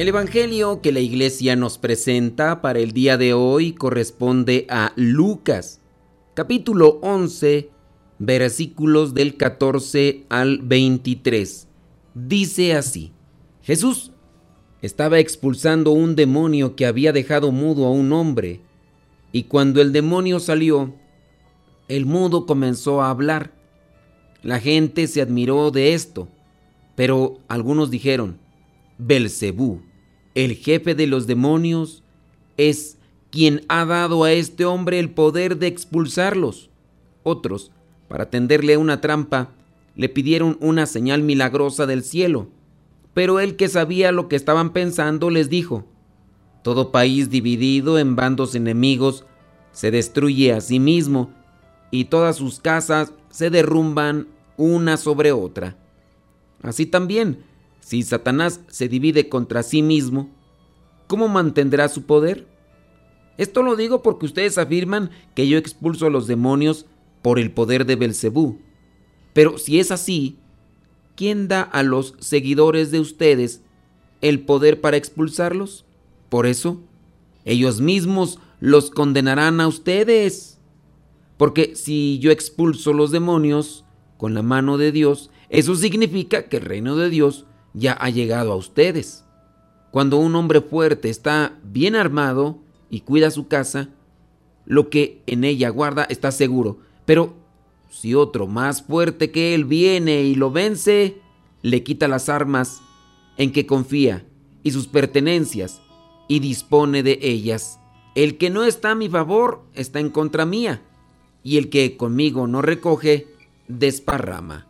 El Evangelio que la iglesia nos presenta para el día de hoy corresponde a Lucas, capítulo 11, versículos del 14 al 23. Dice así, Jesús estaba expulsando un demonio que había dejado mudo a un hombre, y cuando el demonio salió, el mudo comenzó a hablar. La gente se admiró de esto, pero algunos dijeron, Belcebú el jefe de los demonios, es quien ha dado a este hombre el poder de expulsarlos. Otros, para tenderle una trampa, le pidieron una señal milagrosa del cielo. Pero él que sabía lo que estaban pensando les dijo, Todo país dividido en bandos enemigos se destruye a sí mismo y todas sus casas se derrumban una sobre otra. Así también, si Satanás se divide contra sí mismo, ¿cómo mantendrá su poder? Esto lo digo porque ustedes afirman que yo expulso a los demonios por el poder de Belcebú. Pero si es así, ¿quién da a los seguidores de ustedes el poder para expulsarlos? Por eso, ellos mismos los condenarán a ustedes. Porque si yo expulso los demonios con la mano de Dios, eso significa que el reino de Dios ya ha llegado a ustedes. Cuando un hombre fuerte está bien armado y cuida su casa, lo que en ella guarda está seguro. Pero si otro más fuerte que él viene y lo vence, le quita las armas en que confía y sus pertenencias y dispone de ellas. El que no está a mi favor está en contra mía, y el que conmigo no recoge, desparrama.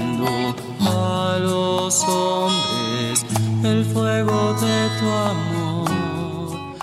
hombres el fuego de tu amor.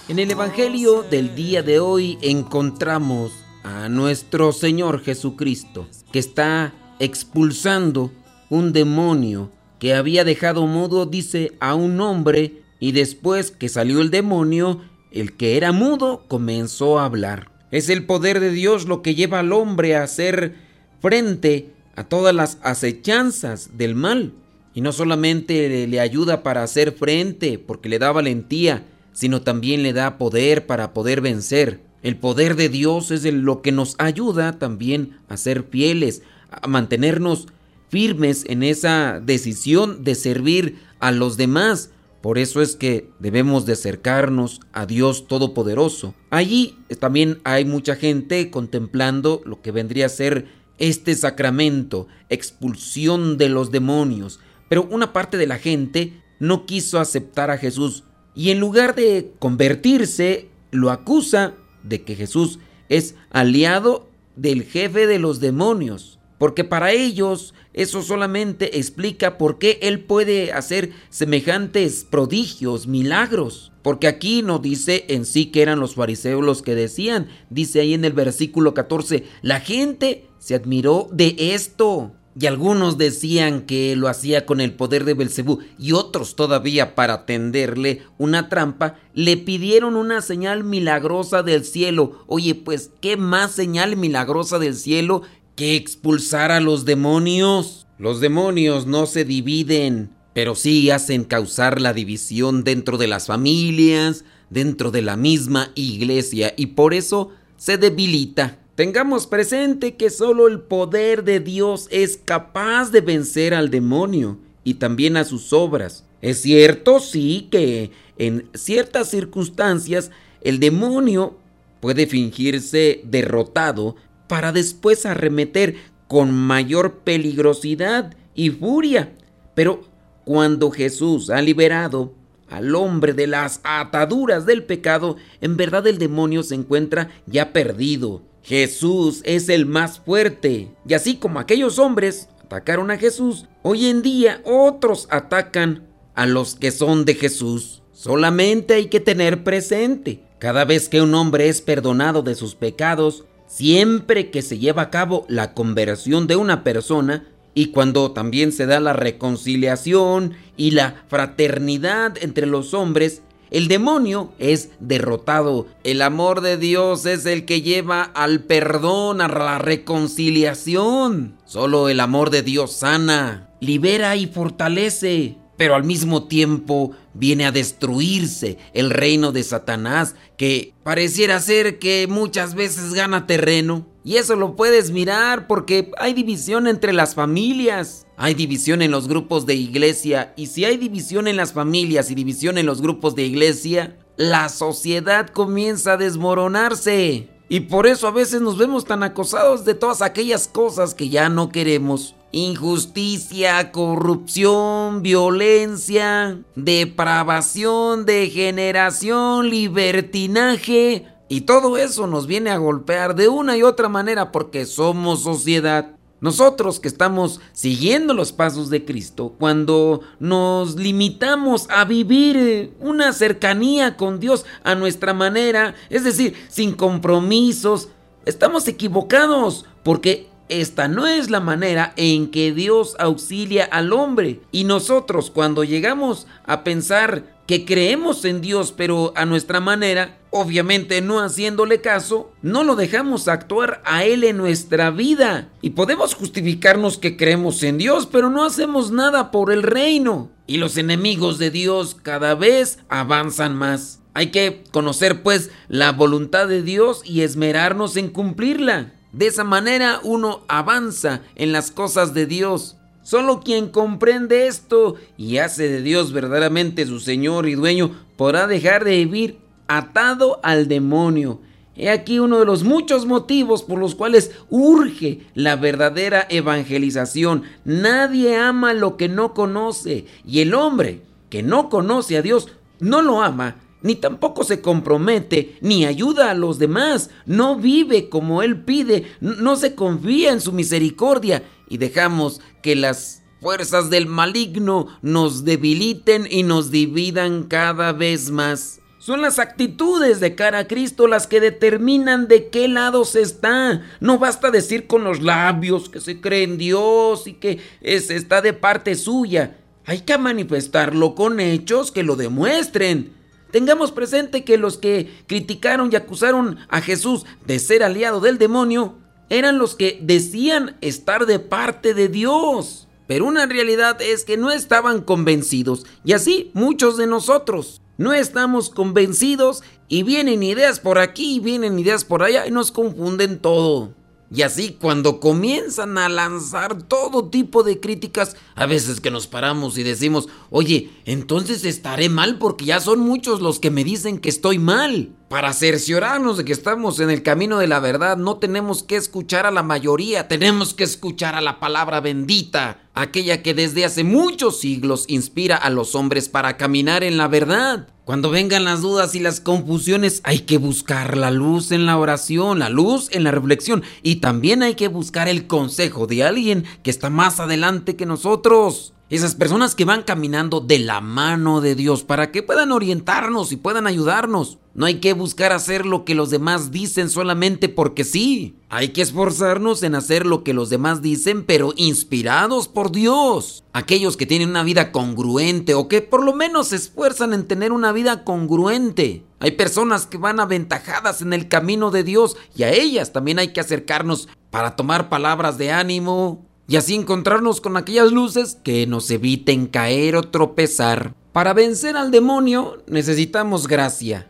En el Evangelio del día de hoy encontramos a nuestro Señor Jesucristo que está expulsando un demonio que había dejado mudo, dice, a un hombre y después que salió el demonio, el que era mudo comenzó a hablar. Es el poder de Dios lo que lleva al hombre a hacer frente a todas las acechanzas del mal. Y no solamente le ayuda para hacer frente, porque le da valentía, sino también le da poder para poder vencer. El poder de Dios es lo que nos ayuda también a ser fieles, a mantenernos firmes en esa decisión de servir a los demás. Por eso es que debemos de acercarnos a Dios Todopoderoso. Allí también hay mucha gente contemplando lo que vendría a ser este sacramento, expulsión de los demonios. Pero una parte de la gente no quiso aceptar a Jesús y en lugar de convertirse, lo acusa de que Jesús es aliado del jefe de los demonios. Porque para ellos eso solamente explica por qué Él puede hacer semejantes prodigios, milagros. Porque aquí no dice en sí que eran los fariseos los que decían. Dice ahí en el versículo 14, la gente se admiró de esto. Y algunos decían que lo hacía con el poder de Belcebú y otros todavía para tenderle una trampa le pidieron una señal milagrosa del cielo. Oye, pues qué más señal milagrosa del cielo que expulsar a los demonios. Los demonios no se dividen, pero sí hacen causar la división dentro de las familias, dentro de la misma iglesia, y por eso se debilita. Tengamos presente que solo el poder de Dios es capaz de vencer al demonio y también a sus obras. Es cierto, sí, que en ciertas circunstancias el demonio puede fingirse derrotado para después arremeter con mayor peligrosidad y furia. Pero cuando Jesús ha liberado al hombre de las ataduras del pecado, en verdad el demonio se encuentra ya perdido. Jesús es el más fuerte. Y así como aquellos hombres atacaron a Jesús, hoy en día otros atacan a los que son de Jesús. Solamente hay que tener presente, cada vez que un hombre es perdonado de sus pecados, siempre que se lleva a cabo la conversión de una persona, y cuando también se da la reconciliación y la fraternidad entre los hombres, el demonio es derrotado. El amor de Dios es el que lleva al perdón, a la reconciliación. Solo el amor de Dios sana, libera y fortalece pero al mismo tiempo viene a destruirse el reino de Satanás, que pareciera ser que muchas veces gana terreno. Y eso lo puedes mirar porque hay división entre las familias, hay división en los grupos de iglesia, y si hay división en las familias y división en los grupos de iglesia, la sociedad comienza a desmoronarse. Y por eso a veces nos vemos tan acosados de todas aquellas cosas que ya no queremos injusticia, corrupción, violencia, depravación, degeneración, libertinaje. Y todo eso nos viene a golpear de una y otra manera porque somos sociedad. Nosotros que estamos siguiendo los pasos de Cristo, cuando nos limitamos a vivir una cercanía con Dios a nuestra manera, es decir, sin compromisos, estamos equivocados porque esta no es la manera en que Dios auxilia al hombre. Y nosotros cuando llegamos a pensar que creemos en Dios pero a nuestra manera, obviamente no haciéndole caso, no lo dejamos actuar a Él en nuestra vida. Y podemos justificarnos que creemos en Dios pero no hacemos nada por el reino. Y los enemigos de Dios cada vez avanzan más. Hay que conocer pues la voluntad de Dios y esmerarnos en cumplirla. De esa manera uno avanza en las cosas de Dios. Solo quien comprende esto y hace de Dios verdaderamente su Señor y dueño podrá dejar de vivir atado al demonio. He aquí uno de los muchos motivos por los cuales urge la verdadera evangelización. Nadie ama lo que no conoce y el hombre que no conoce a Dios no lo ama ni tampoco se compromete, ni ayuda a los demás, no vive como Él pide, no se confía en su misericordia y dejamos que las fuerzas del maligno nos debiliten y nos dividan cada vez más. Son las actitudes de cara a Cristo las que determinan de qué lado se está. No basta decir con los labios que se cree en Dios y que es, está de parte suya. Hay que manifestarlo con hechos que lo demuestren. Tengamos presente que los que criticaron y acusaron a Jesús de ser aliado del demonio eran los que decían estar de parte de Dios. Pero una realidad es que no estaban convencidos y así muchos de nosotros no estamos convencidos y vienen ideas por aquí y vienen ideas por allá y nos confunden todo. Y así cuando comienzan a lanzar todo tipo de críticas, a veces que nos paramos y decimos, oye, entonces estaré mal porque ya son muchos los que me dicen que estoy mal. Para cerciorarnos de que estamos en el camino de la verdad, no tenemos que escuchar a la mayoría, tenemos que escuchar a la palabra bendita, aquella que desde hace muchos siglos inspira a los hombres para caminar en la verdad. Cuando vengan las dudas y las confusiones, hay que buscar la luz en la oración, la luz en la reflexión y también hay que buscar el consejo de alguien que está más adelante que nosotros. Esas personas que van caminando de la mano de Dios para que puedan orientarnos y puedan ayudarnos. No hay que buscar hacer lo que los demás dicen solamente porque sí. Hay que esforzarnos en hacer lo que los demás dicen, pero inspirados por Dios. Aquellos que tienen una vida congruente o que por lo menos se esfuerzan en tener una vida congruente. Hay personas que van aventajadas en el camino de Dios y a ellas también hay que acercarnos para tomar palabras de ánimo y así encontrarnos con aquellas luces que nos eviten caer o tropezar. Para vencer al demonio necesitamos gracia,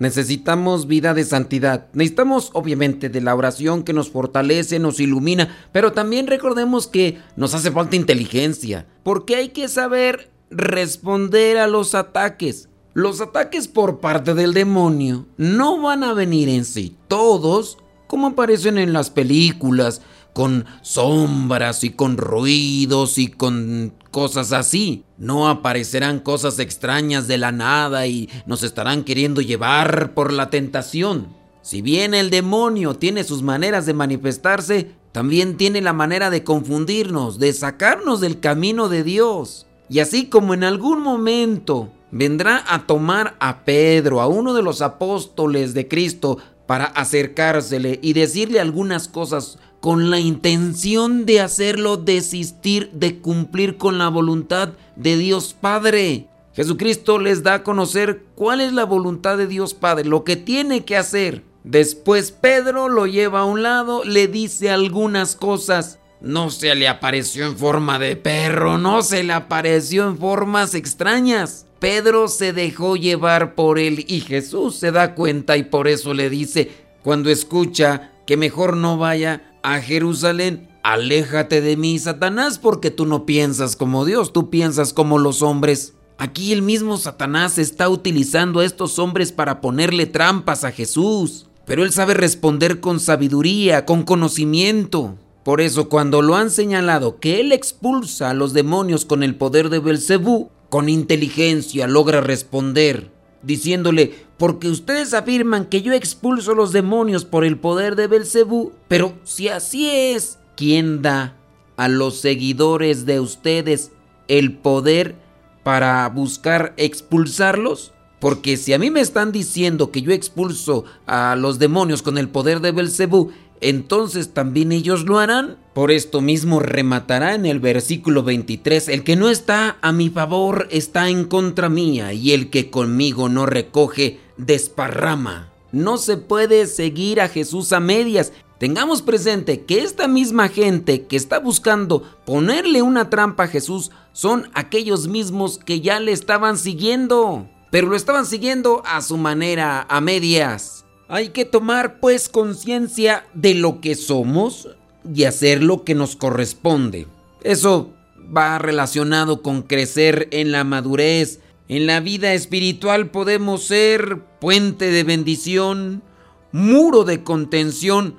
necesitamos vida de santidad, necesitamos obviamente de la oración que nos fortalece, nos ilumina, pero también recordemos que nos hace falta inteligencia, porque hay que saber responder a los ataques. Los ataques por parte del demonio no van a venir en sí todos como aparecen en las películas, con sombras y con ruidos y con cosas así. No aparecerán cosas extrañas de la nada y nos estarán queriendo llevar por la tentación. Si bien el demonio tiene sus maneras de manifestarse, también tiene la manera de confundirnos, de sacarnos del camino de Dios. Y así como en algún momento vendrá a tomar a Pedro, a uno de los apóstoles de Cristo, para acercársele y decirle algunas cosas con la intención de hacerlo desistir de cumplir con la voluntad de Dios Padre. Jesucristo les da a conocer cuál es la voluntad de Dios Padre, lo que tiene que hacer. Después Pedro lo lleva a un lado, le dice algunas cosas. No se le apareció en forma de perro, no se le apareció en formas extrañas. Pedro se dejó llevar por él y Jesús se da cuenta y por eso le dice, cuando escucha que mejor no vaya a Jerusalén, aléjate de mí, Satanás, porque tú no piensas como Dios, tú piensas como los hombres. Aquí el mismo Satanás está utilizando a estos hombres para ponerle trampas a Jesús, pero él sabe responder con sabiduría, con conocimiento. Por eso cuando lo han señalado que él expulsa a los demonios con el poder de Belcebú, con inteligencia logra responder, diciéndole, porque ustedes afirman que yo expulso los demonios por el poder de Belcebú, pero si así es, ¿quién da a los seguidores de ustedes el poder para buscar expulsarlos? Porque si a mí me están diciendo que yo expulso a los demonios con el poder de Belcebú, entonces también ellos lo harán. Por esto mismo rematará en el versículo 23, el que no está a mi favor está en contra mía, y el que conmigo no recoge, desparrama. No se puede seguir a Jesús a medias. Tengamos presente que esta misma gente que está buscando ponerle una trampa a Jesús son aquellos mismos que ya le estaban siguiendo, pero lo estaban siguiendo a su manera, a medias. Hay que tomar pues conciencia de lo que somos y hacer lo que nos corresponde. Eso va relacionado con crecer en la madurez. En la vida espiritual podemos ser puente de bendición, muro de contención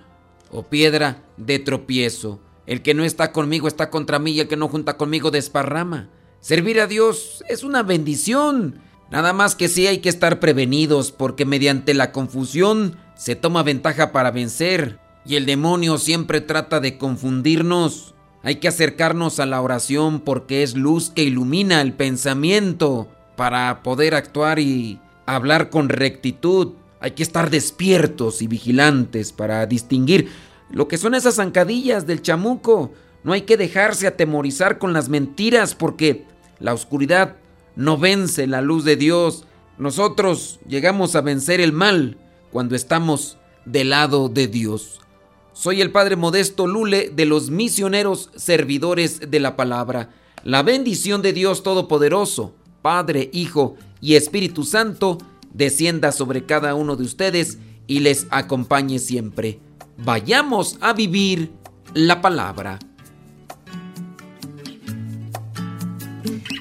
o piedra de tropiezo. El que no está conmigo está contra mí y el que no junta conmigo desparrama. Servir a Dios es una bendición Nada más que sí hay que estar prevenidos porque mediante la confusión se toma ventaja para vencer y el demonio siempre trata de confundirnos. Hay que acercarnos a la oración porque es luz que ilumina el pensamiento para poder actuar y hablar con rectitud. Hay que estar despiertos y vigilantes para distinguir lo que son esas zancadillas del chamuco. No hay que dejarse atemorizar con las mentiras porque la oscuridad no vence la luz de Dios. Nosotros llegamos a vencer el mal cuando estamos del lado de Dios. Soy el Padre Modesto Lule de los misioneros servidores de la palabra. La bendición de Dios Todopoderoso, Padre, Hijo y Espíritu Santo, descienda sobre cada uno de ustedes y les acompañe siempre. Vayamos a vivir la palabra.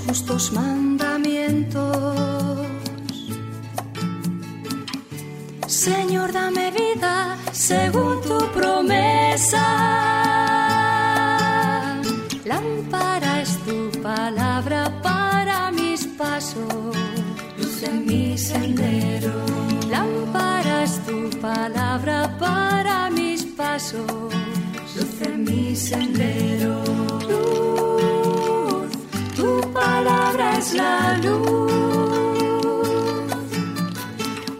Justos mandamientos. Señor, dame vida según tu promesa. Lámpara es tu palabra para mis pasos, luz en mi sendero. Lámpara es tu palabra para pasos, luz en mi sendero. Es la luz.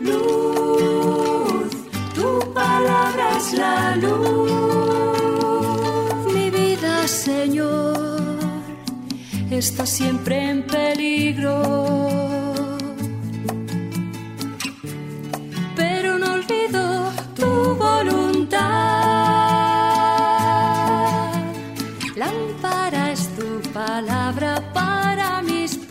Luz, tu palabra es la luz. Mi vida, Señor, está siempre en peligro. Pero no olvido tu voluntad. Lámpara es tu palabra para